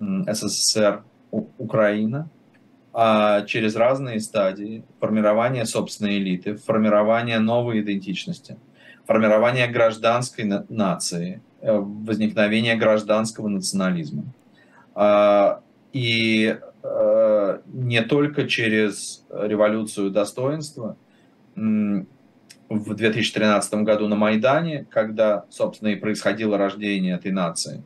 СССР Украина а через разные стадии формирования собственной элиты, формирования новой идентичности, формирования гражданской нации, Э, возникновения гражданского национализма. А, и не только через революцию достоинства в 2013 году на Майдане, когда, собственно, и происходило рождение этой нации,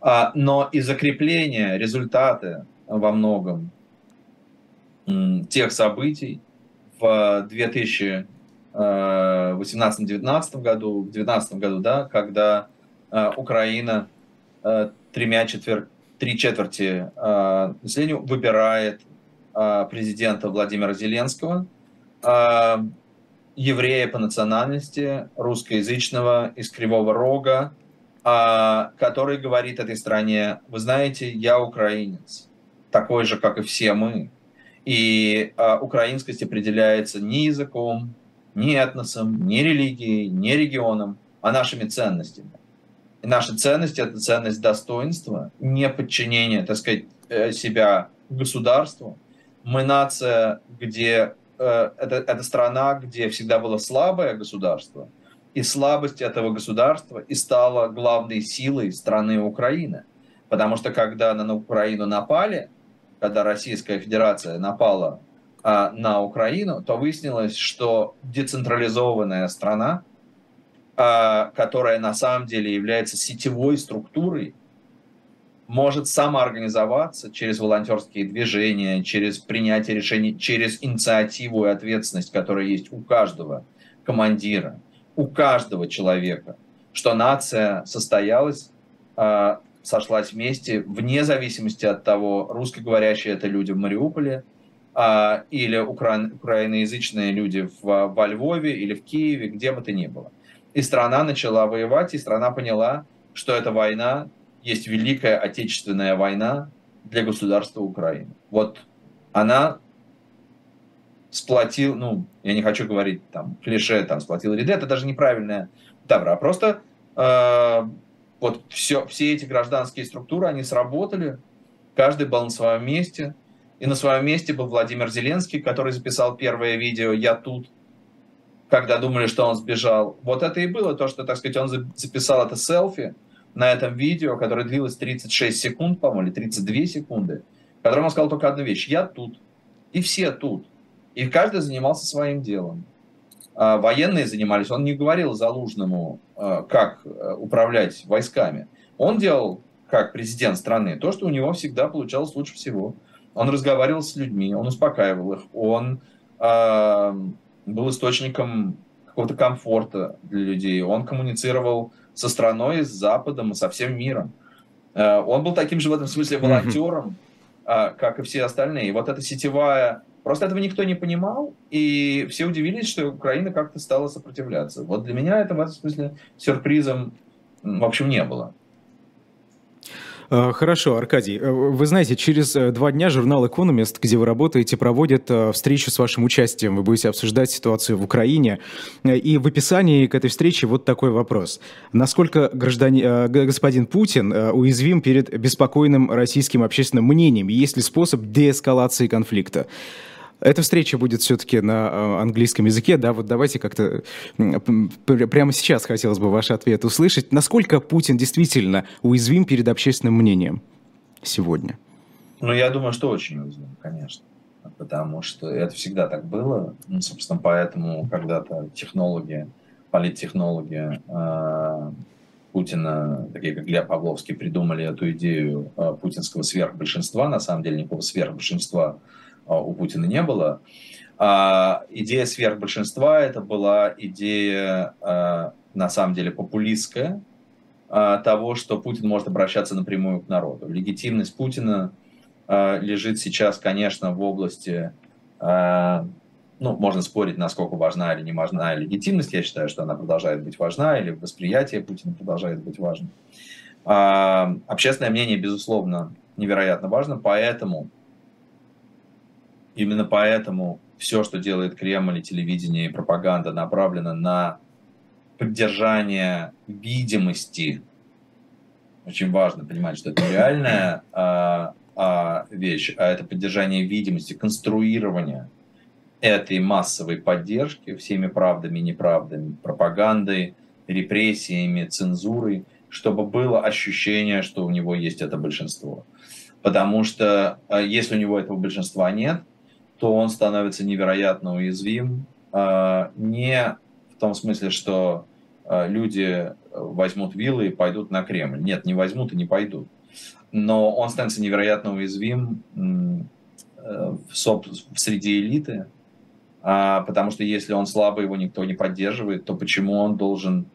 а, но и закрепление результаты во многом тех событий в 2018-2019 э, году, в 2019 году, да, когда Э, Украина э, тремя четвер... три четверти э, населения выбирает президента Владимира Зеленского, еврея по национальности, русскоязычного, из Кривого Рога, который говорит этой стране, вы знаете, я украинец, такой же, как и все мы. И украинскость определяется не языком, не этносом, не религией, не регионом, а нашими ценностями. Наша ценность – это ценность достоинства, не подчинение, так сказать, э, себя государству. Мы нация, где э, это, это страна, где всегда было слабое государство, и слабость этого государства и стала главной силой страны Украины. Потому что когда на Украину напали, когда Российская Федерация напала а, на Украину, то выяснилось, что децентрализованная страна, которая на самом деле является сетевой структурой, может самоорганизоваться через волонтерские движения, через принятие решений, через инициативу и ответственность, которая есть у каждого командира, у каждого человека, что нация состоялась, а, сошлась вместе, вне зависимости от того, русскоговорящие это люди в Мариуполе, а, или укра... украиноязычные люди в, во Львове или в Киеве, где бы то ни было. И страна начала воевать, и страна поняла, что эта война есть Великая Отечественная война для государства Украины. Вот она сплотил, ну, я не хочу говорить там клише, там, сплотил ряды, это даже неправильная добра, а просто э, вот все, все эти гражданские структуры, они сработали, каждый был на своем месте, и на своем месте был Владимир Зеленский, который записал первое видео «Я тут», когда думали, что он сбежал. Вот это и было то, что, так сказать, он записал это селфи на этом видео, которое длилось 36 секунд, по-моему, или 32 секунды, в котором он сказал только одну вещь. Я тут. И все тут. И каждый занимался своим делом. А военные занимались. Он не говорил Залужному, а, как а, управлять войсками. Он делал как президент страны, то, что у него всегда получалось лучше всего. Он разговаривал с людьми, он успокаивал их, он э, был источником какого-то комфорта для людей, он коммуницировал со страной, с Западом и со всем миром. Э, он был таким же в этом смысле волонтером, э, как и все остальные. И вот эта сетевая Просто этого никто не понимал, и все удивились, что Украина как-то стала сопротивляться. Вот для меня это в этом смысле сюрпризом, в общем, не было. А, хорошо, Аркадий. Э, вы знаете, через э, два дня журнал «Экономист», где вы работаете, проводит э, встречу с вашим участием. Вы будете обсуждать ситуацию в Украине. И в описании к этой встрече вот такой вопрос. Насколько гражданин, господин Путин уязвим перед беспокойным российским общественным мнением? Есть ли способ деэскалации конфликта? Эта встреча будет все-таки на э, английском языке, да, вот давайте как-то прямо сейчас хотелось бы ваш ответ услышать. Насколько Путин действительно уязвим перед общественным мнением сегодня? Ну, я думаю, что очень уязвим, конечно. Потому что это всегда так было. Ну, собственно, поэтому когда-то технологи, политтехнологи э, Путина, такие как Глеб Павловский, придумали эту идею э, путинского сверхбольшинства. На самом деле никакого сверхбольшинства у Путина не было. А идея сверхбольшинства это была идея, а, на самом деле, популистская, а, того, что Путин может обращаться напрямую к народу. Легитимность Путина лежит сейчас, конечно, в области, ну, можно спорить, насколько важна или не важна легитимность. Я считаю, что она продолжает быть важна, или восприятие Путина продолжает быть важным. Общественное мнение, безусловно, невероятно важно, поэтому Именно поэтому все, что делает Кремль и телевидение и пропаганда, направлено на поддержание видимости. Очень важно понимать, что это реальная а, а, вещь, а это поддержание видимости, конструирование этой массовой поддержки всеми правдами и неправдами, пропагандой, репрессиями, цензурой, чтобы было ощущение, что у него есть это большинство. Потому что а, если у него этого большинства нет, то он становится невероятно уязвим. А, не в том смысле, что а, люди возьмут виллы и пойдут на Кремль. Нет, не возьмут и не пойдут. Но он становится невероятно уязвим э, среди элиты, а, потому что если он слабый, его никто не поддерживает, то почему он должен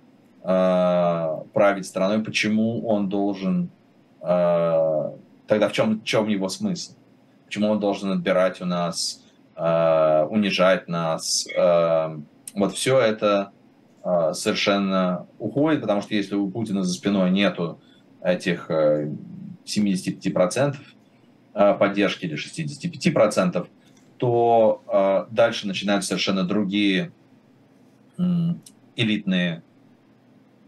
править страной, почему он должен... Тогда в чем, в чем его смысл? Почему он должен отбирать у нас, э, унижать нас. Э, вот все это э, совершенно уходит, потому что если у Путина за спиной нету этих э, 75% э, поддержки или 65%, то э, дальше начинают совершенно другие элитные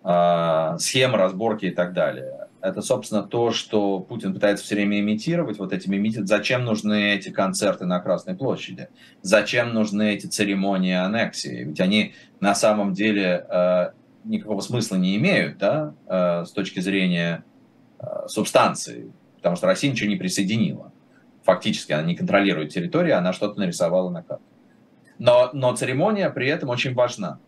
э, схемы, разборки и так далее это, собственно, то, что Путин пытается все время имитировать, вот этими митингами. Зачем нужны эти концерты на Красной площади? Зачем нужны эти церемонии аннексии? Ведь они на самом деле э, никакого смысла не имеют, да, э, с точки зрения э, субстанции, потому что Россия ничего не присоединила. Фактически она не контролирует территорию, она что-то нарисовала на карте. Но, но церемония при этом очень важна.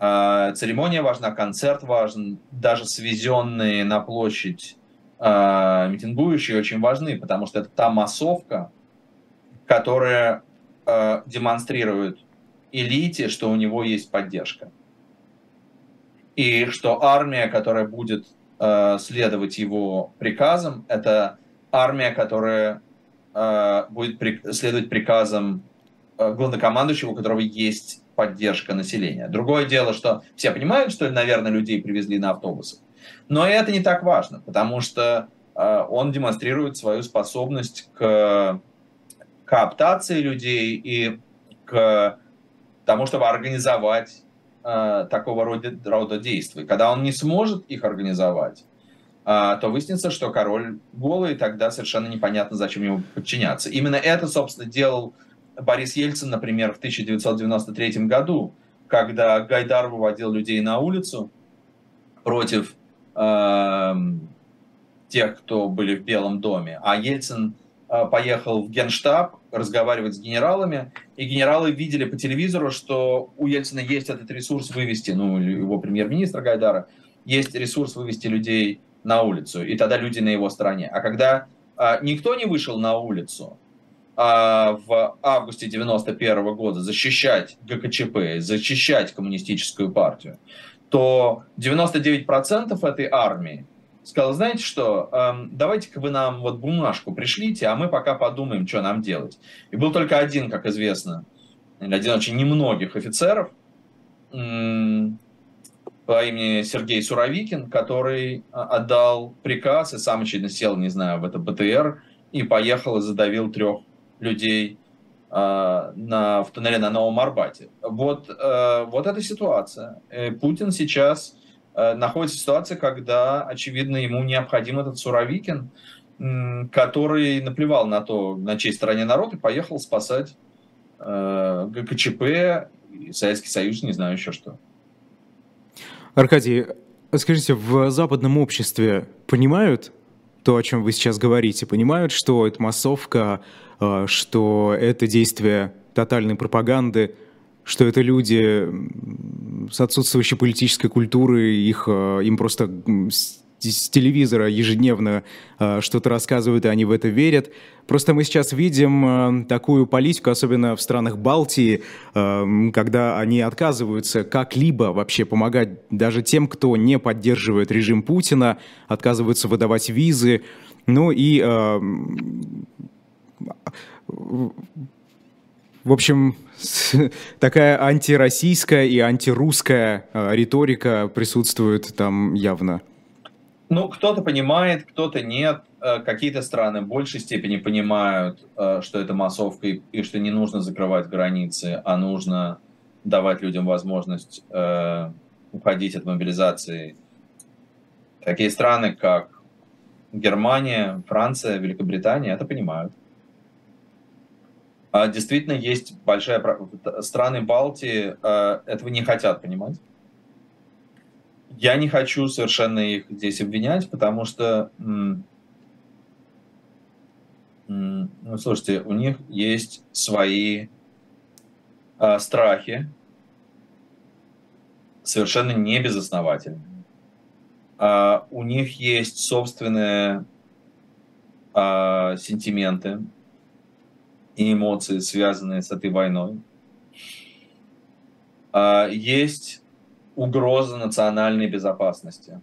А, церемония важна, концерт важен, даже свезенные на площадь а, митингующие очень важны, потому что это та массовка, которая а, демонстрирует элите, что у него есть поддержка. И что армия, которая будет следовать его приказам, это армия, которая будет следовать приказам главнокомандующего, у которого есть поддержка населения. Другое дело, что все понимают, что, наверное, людей привезли на автобусах. Но это не так важно, потому что э, он демонстрирует свою способность к кооптации людей и к тому, чтобы организовать э, такого рода, рода действия. Когда он не сможет их организовать, э, то выяснится, что король голый, и тогда совершенно непонятно, зачем ему подчиняться. Именно это, собственно, делал Борис Ельцин, например, в 1993 году, когда Гайдар выводил людей на улицу против э, тех, кто были в Белом доме, а Ельцин э, поехал в Генштаб разговаривать с генералами, и генералы видели по телевизору, что у Ельцина есть этот ресурс вывести, ну, его премьер-министра Гайдара, есть ресурс вывести людей на улицу, и тогда люди на его стороне. А когда а, никто не вышел на улицу а, в августе 91 года защищать ГКЧП, защищать коммунистическую партию, то 99% этой армии сказал, знаете что, эм, давайте-ка вы нам вот бумажку пришлите, а мы пока подумаем, что нам делать. И был только один, как известно, один очень немногих офицеров по имени Сергей Суровикин, который а, отдал приказ и сам, очевидно, сел, не знаю, в это БТР и поехал и задавил трех людей э, на, в туннеле на Новом Арбате. Вот, э, вот эта ситуация. И Путин сейчас э, находится в ситуации, когда, очевидно, ему необходим этот Суровикин, который наплевал на то, на чьей стороне народ, и поехал спасать э, ГКЧП, Советский Союз, не знаю еще что. Аркадий, скажите, в западном обществе понимают то, о чем вы сейчас говорите, понимают, что это массовка, а, что это действие тотальной пропаганды, что это люди с отсутствующей политической культурой, их, а, им просто с телевизора ежедневно э, что-то рассказывают, и они в это верят. Просто мы сейчас видим э, такую политику, особенно в странах Балтии, э, когда они отказываются как-либо вообще помогать даже тем, кто не поддерживает режим Путина, отказываются выдавать визы. Ну и в общем, такая антироссийская и антирусская э, риторика присутствует там явно. Ну, кто-то понимает, кто-то нет. Э, какие-то страны в большей степени понимают, э, что это массовка и что не нужно закрывать границы, а нужно давать людям возможность уходить от мобилизации. Такие страны, как Германия, Франция, Великобритания, это понимают. А действительно есть большая... Страны Балтии э, этого не хотят понимать. Я не хочу совершенно их здесь обвинять, потому что, ну, слушайте, у них есть свои э, страхи, совершенно не безосновательные. Uh, у них есть собственные uh, сентименты, и эмоции, связанные с этой войной. А, есть угроза национальной безопасности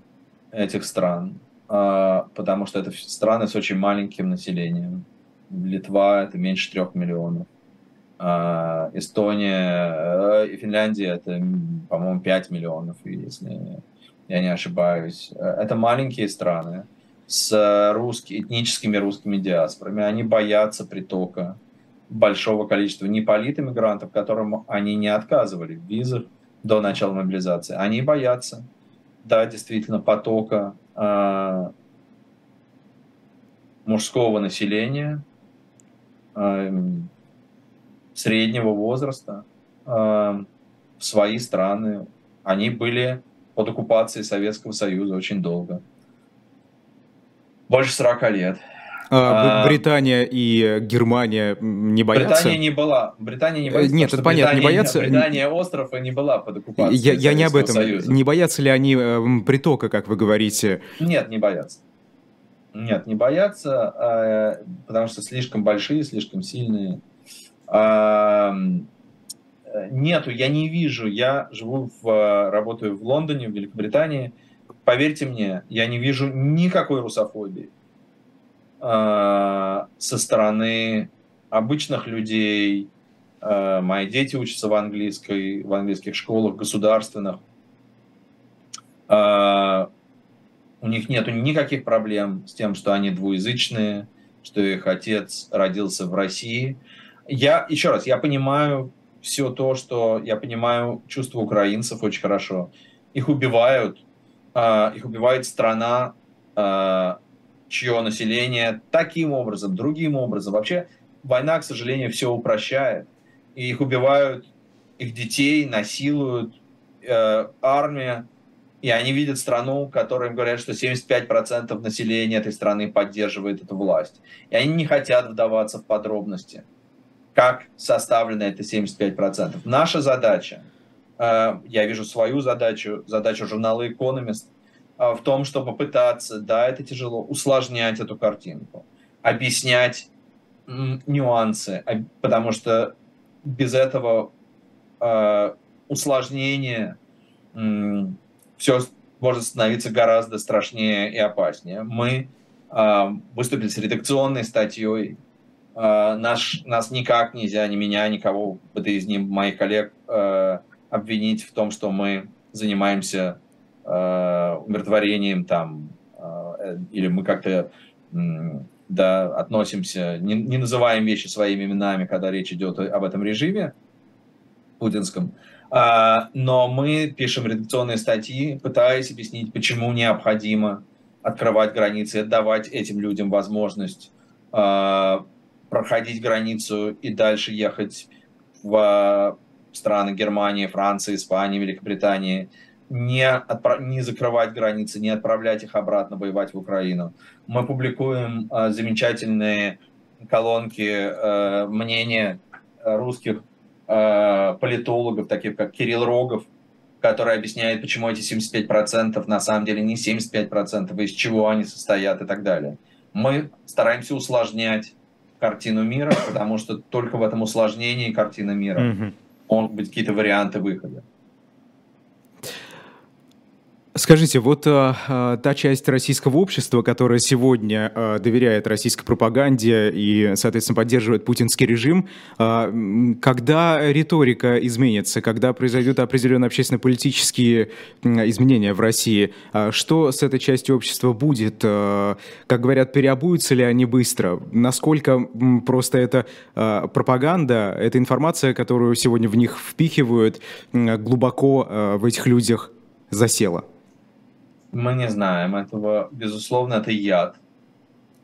этих стран, а, потому что это страны с очень маленьким населением. Литва это меньше трех миллионов. А, Эстония э, и Финляндия это, по-моему, 5 миллионов, если я не ошибаюсь. Это маленькие страны с русскими, этническими русскими диаспорами. Они боятся притока большого количества неполит-иммигрантов, которым они не отказывали в визах до начала мобилизации. Они боятся, да, действительно, потока э, мужского населения э, среднего возраста э, в свои страны. Они были под оккупацией Советского Союза очень долго. Больше 40 лет. А, а, Британия и Германия не боятся? Британия не была. Британия не боится. Нет, это понятно, Британия, не боятся. Британия остров и не была под оккупацией. Я, я не об этом. Союза. Не боятся ли они э, притока, как вы говорите? Нет, не боятся. Нет, не боятся, а, потому что слишком большие, слишком сильные. Нету, я не вижу. Я живу в, работаю в Лондоне, в Великобритании. Поверьте мне, я не вижу никакой русофобии Э, со стороны обычных людей. Э, мои дети учатся в английской, в английских школах государственных. Э, у них нет никаких проблем с тем, что они двуязычные, что их отец родился в России. Я, еще раз, я понимаю все то, что я понимаю чувства украинцев очень хорошо. Их убивают, их убивает страна, чье население таким образом, другим образом. Вообще война, к сожалению, все упрощает. И их убивают, их детей насилуют, э, армия. И они видят страну, которым говорят, что 75% населения этой страны поддерживает эту власть. И они не хотят вдаваться в подробности, как составлено это 75%. Наша задача, э, я вижу свою задачу, задачу журнала «Экономист», в том, чтобы попытаться, да, это тяжело, усложнять эту картинку, объяснять нюансы, потому что без этого усложнения все может становиться гораздо страшнее и опаснее. Мы выступили с редакционной статьей, наш, нас никак нельзя, ни меня, никого бы из них, моих коллег, обвинить в том, что мы занимаемся э, умиротворением там, э, или мы как-то да, относимся, не, не называем вещи своими именами, когда речь идет об этом режиме путинском, э, но мы пишем редакционные статьи, пытаясь объяснить, почему необходимо открывать границы, отдавать этим людям возможность э, проходить границу и дальше ехать в страны Германии, Франции, Испании, Великобритании, не, отправ... не закрывать границы, не отправлять их обратно воевать в Украину. Мы публикуем э, замечательные колонки э, мнения русских э, политологов, таких как Кирилл Рогов, который объясняет, почему эти 75% на самом деле не 75%, из чего они состоят и так далее. Мы стараемся усложнять картину мира, потому что только в этом усложнении картина мира mm-hmm могут быть какие-то варианты выхода. Скажите, вот а, та часть российского общества, которая сегодня а, доверяет российской пропаганде и, соответственно, поддерживает путинский режим, а, когда риторика изменится, когда произойдут определенные общественно-политические изменения в России, а, что с этой частью общества будет? А, как говорят, переобуются ли они быстро? Насколько просто это а, пропаганда, эта информация, которую сегодня в них впихивают, глубоко а, в этих людях засела? Мы не знаем этого. Безусловно, это яд.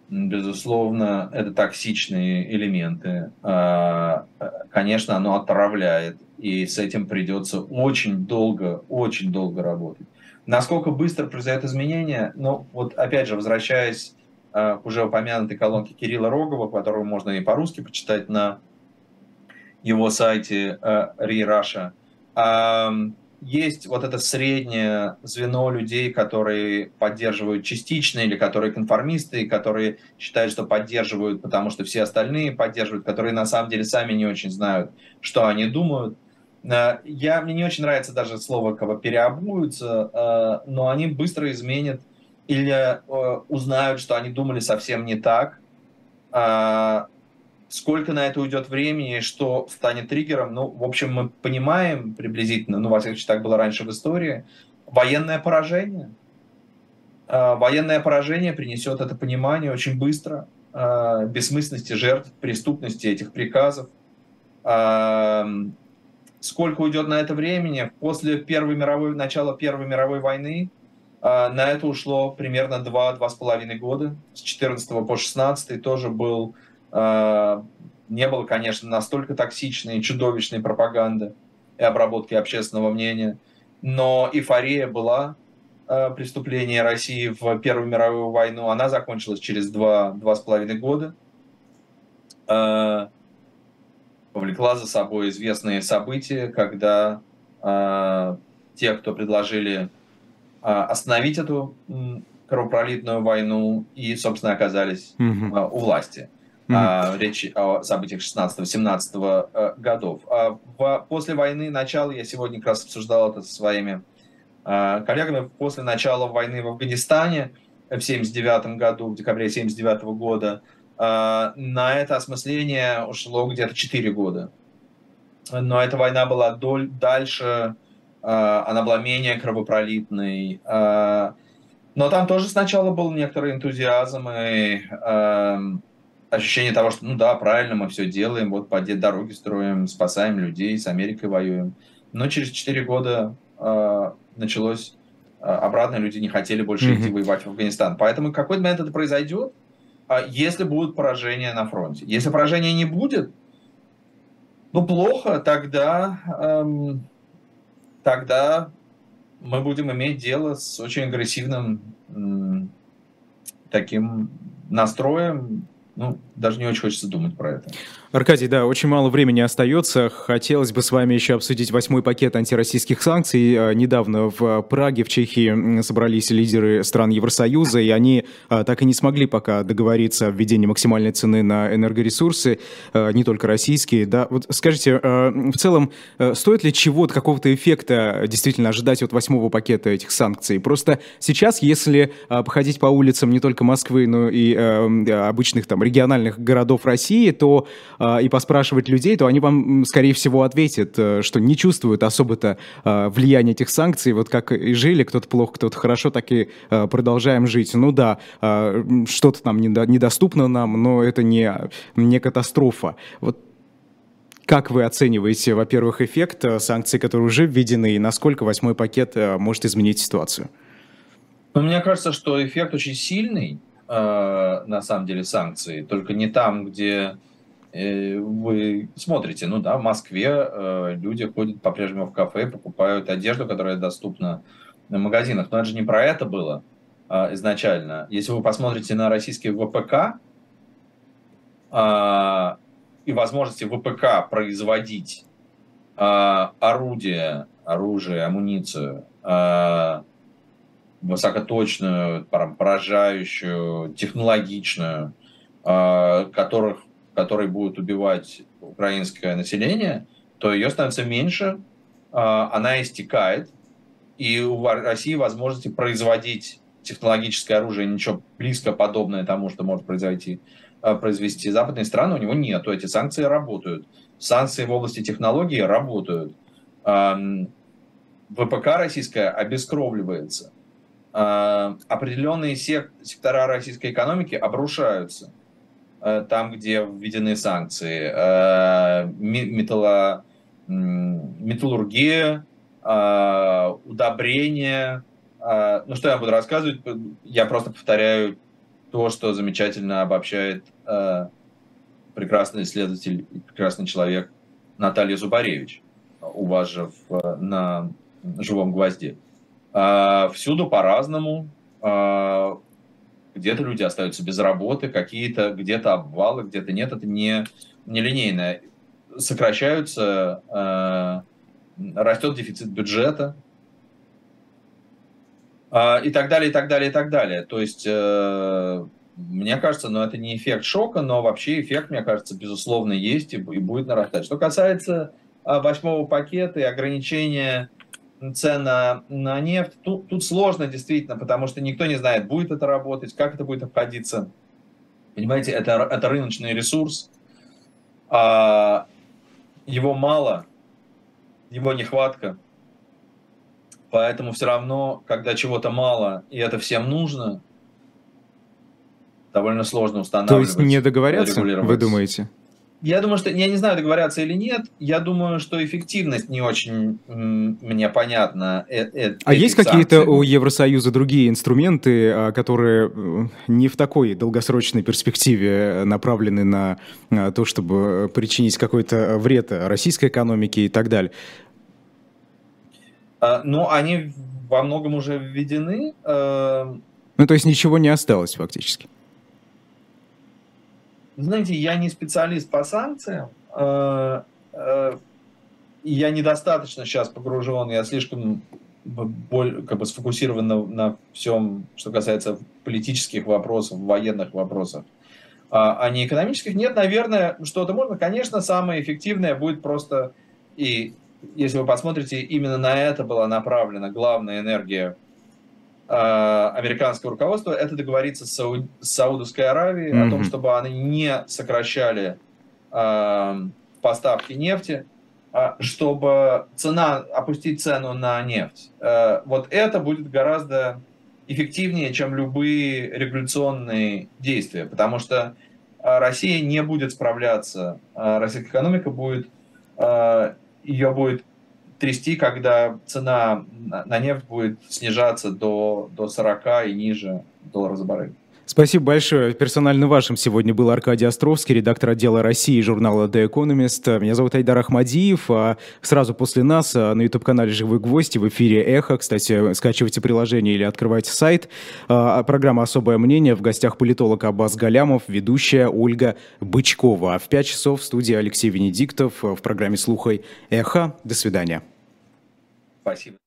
Безусловно, это токсичные элементы. А, конечно, оно отравляет, и с этим придется очень долго, очень долго работать. Насколько быстро произойдет изменение? Ну, вот опять же, возвращаясь а, к уже упомянутой колонке Кирилла Рогова, которую можно и по-русски почитать на его сайте ReRussia, Russia есть вот это среднее звено людей, которые поддерживают частично, или которые конформисты, которые считают, что поддерживают, потому что все остальные поддерживают, которые на самом деле сами не очень знают, что они думают. Э, я, мне не очень нравится даже слово «кого переобуются», э, но они быстро изменят или э, узнают, что они думали совсем не так, Сколько на это уйдет времени, что станет триггером, ну, в общем, мы понимаем приблизительно, ну, во всяком случае, так было раньше в истории, военное поражение. Э, военное поражение принесет это понимание очень быстро, э, бессмысленности жертв, преступности этих приказов. Э, сколько уйдет на это времени? После Первой мировой, начала Первой мировой войны на это ушло примерно 2-2,5 года. С 14 по 16 тоже был не было, конечно, настолько токсичной и чудовищной пропаганды и обработки общественного мнения, но эйфория была э, преступление России в Первую мировую войну. Она закончилась через два, два с половиной года. Э, повлекла за собой известные события, когда те, кто предложили остановить эту кровопролитную войну и, собственно, оказались mm-hmm. у власти. Mm-hmm. речь о событиях 16-17 э, годов. А после войны, начала, я сегодня как раз обсуждал это со своими а, коллегами, после начала войны в Афганистане в 79 году, в декабре 79 года, а, на это осмысление ушло где-то 4 года. Но эта война была доль, дальше, она была менее кровопролитной. Но там тоже сначала был некоторый энтузиазм и ощущение того, что, ну да, правильно, мы все делаем, вот по дороги строим, спасаем людей, с Америкой воюем. Но через 4 года э, началось э, обратно, люди не хотели больше mm-hmm. идти воевать в Афганистан. Поэтому какой-то момент это произойдет, э, если будут поражения на фронте. Если поражения не будет, ну плохо, тогда, эм, тогда мы будем иметь дело с очень агрессивным эм, таким настроем, ну, даже не очень хочется думать про это. Аркадий, да, очень мало времени остается. Хотелось бы с вами еще обсудить восьмой пакет антироссийских санкций. А, недавно в Праге, в Чехии, собрались лидеры стран Евросоюза, и они а, так и не смогли пока договориться о введении максимальной цены на энергоресурсы, а, не только российские. Да, вот скажите, в целом, стоит ли чего-то, какого-то эффекта действительно ожидать от восьмого пакета этих санкций? Просто сейчас, если походить по улицам не только Москвы, но и обычных там региональных городов России, то а, и поспрашивать людей, то они вам, скорее всего, ответят, э, что не чувствуют особо-то а, влияния этих санкций. Вот как и жили, кто-то плохо, кто-то хорошо, так и а, продолжаем жить. Ну да, что-то там недоступно нам, но это не, не катастрофа. Вот как вы оцениваете, во-первых, эффект э, санкций, которые уже введены, и насколько восьмой пакет э, может изменить ситуацию? Ну, мне кажется, что эффект очень сильный, на самом деле, санкций, только не там, где Э, вы смотрите, ну да, в Москве э, люди ходят по-прежнему в кафе, покупают одежду, которая доступна в магазинах. Но это же не про это было э, изначально. Если вы посмотрите на российский ВПК э, и возможности ВПК производить э, орудие, оружие, амуницию, э, высокоточную, поражающую, технологичную, э, которых который будет убивать украинское население, то ее становится меньше, а, она истекает, и у России возможности производить технологическое оружие, ничего близко подобное тому, что может произвести, а, произвести западные страны, у него нет. Эти санкции работают. Санкции в области технологий работают. ВПК российская обескровливается. Определенные сектора российской экономики обрушаются. Э, там, где введены санкции, э, металло, металлургия, э, удобрения. Ну, что я буду рассказывать? Я просто повторяю то, что замечательно обобщает прекрасный исследователь и прекрасный человек Наталья Зубаревич у вас же в, на живом гвозде. Всюду по-разному где-то люди остаются без работы, какие-то где-то обвалы, где-то нет. Это не, не линейно. Сокращаются, э, растет дефицит бюджета э, и так далее, и так далее, и так далее. То есть, э, мне кажется, ну, это не эффект шока, но вообще эффект, мне кажется, безусловно, есть и, и будет нарастать. Что касается э, восьмого пакета и ограничения цен на, на нефть. Тут, тут сложно действительно, потому что никто не знает, будет это работать, как это будет обходиться. Понимаете, это, это рыночный ресурс. А, его мало, его нехватка. Поэтому все равно, когда чего-то мало, и это всем нужно, довольно сложно устанавливать. То есть не договорятся, вы думаете? Я думаю, что я не знаю, договорятся или нет. Я думаю, что эффективность не очень мне понятна. Э, э, а есть какие-то у Евросоюза другие инструменты, а, которые э, не в такой долгосрочной перспективе направлены на то, чтобы причинить какой-то вред российской экономике и так далее? А, ну, они во многом уже введены. Ну, то есть ничего не осталось фактически. Знаете, я не специалист по санкциям. Э, э, я недостаточно сейчас погружен, я слишком как бы сфокусирован на, на всем, что касается политических вопросов, военных вопросов, а, а не экономических. Нет, наверное, что-то можно. Конечно, самое эффективное будет просто, и если вы посмотрите, именно на это была направлена главная энергия американского руководства, это договориться с, Сау... с Саудовской Аравией mm-hmm. о том, чтобы они не сокращали э, поставки нефти, э, чтобы цена, опустить цену на нефть. Э, вот это будет гораздо эффективнее, чем любые регуляционные действия, потому что э, Россия не будет справляться, э, российская экономика будет, ее будет трясти, когда цена на нефть будет снижаться до, до 40 и ниже доллара за баррель. Спасибо большое. Персонально вашим сегодня был Аркадий Островский, редактор отдела России журнала The Economist. Меня зовут Айдар Ахмадиев. А сразу после нас а, на YouTube-канале «Живой гвоздь» в эфире «Эхо». Кстати, скачивайте приложение или открывайте сайт. А, программа «Особое мнение». В гостях политолог Аббас Галямов, ведущая Ольга Бычкова. А в 5 часов в студии Алексей Венедиктов в программе «Слухай Эхо». До свидания. Спасибо.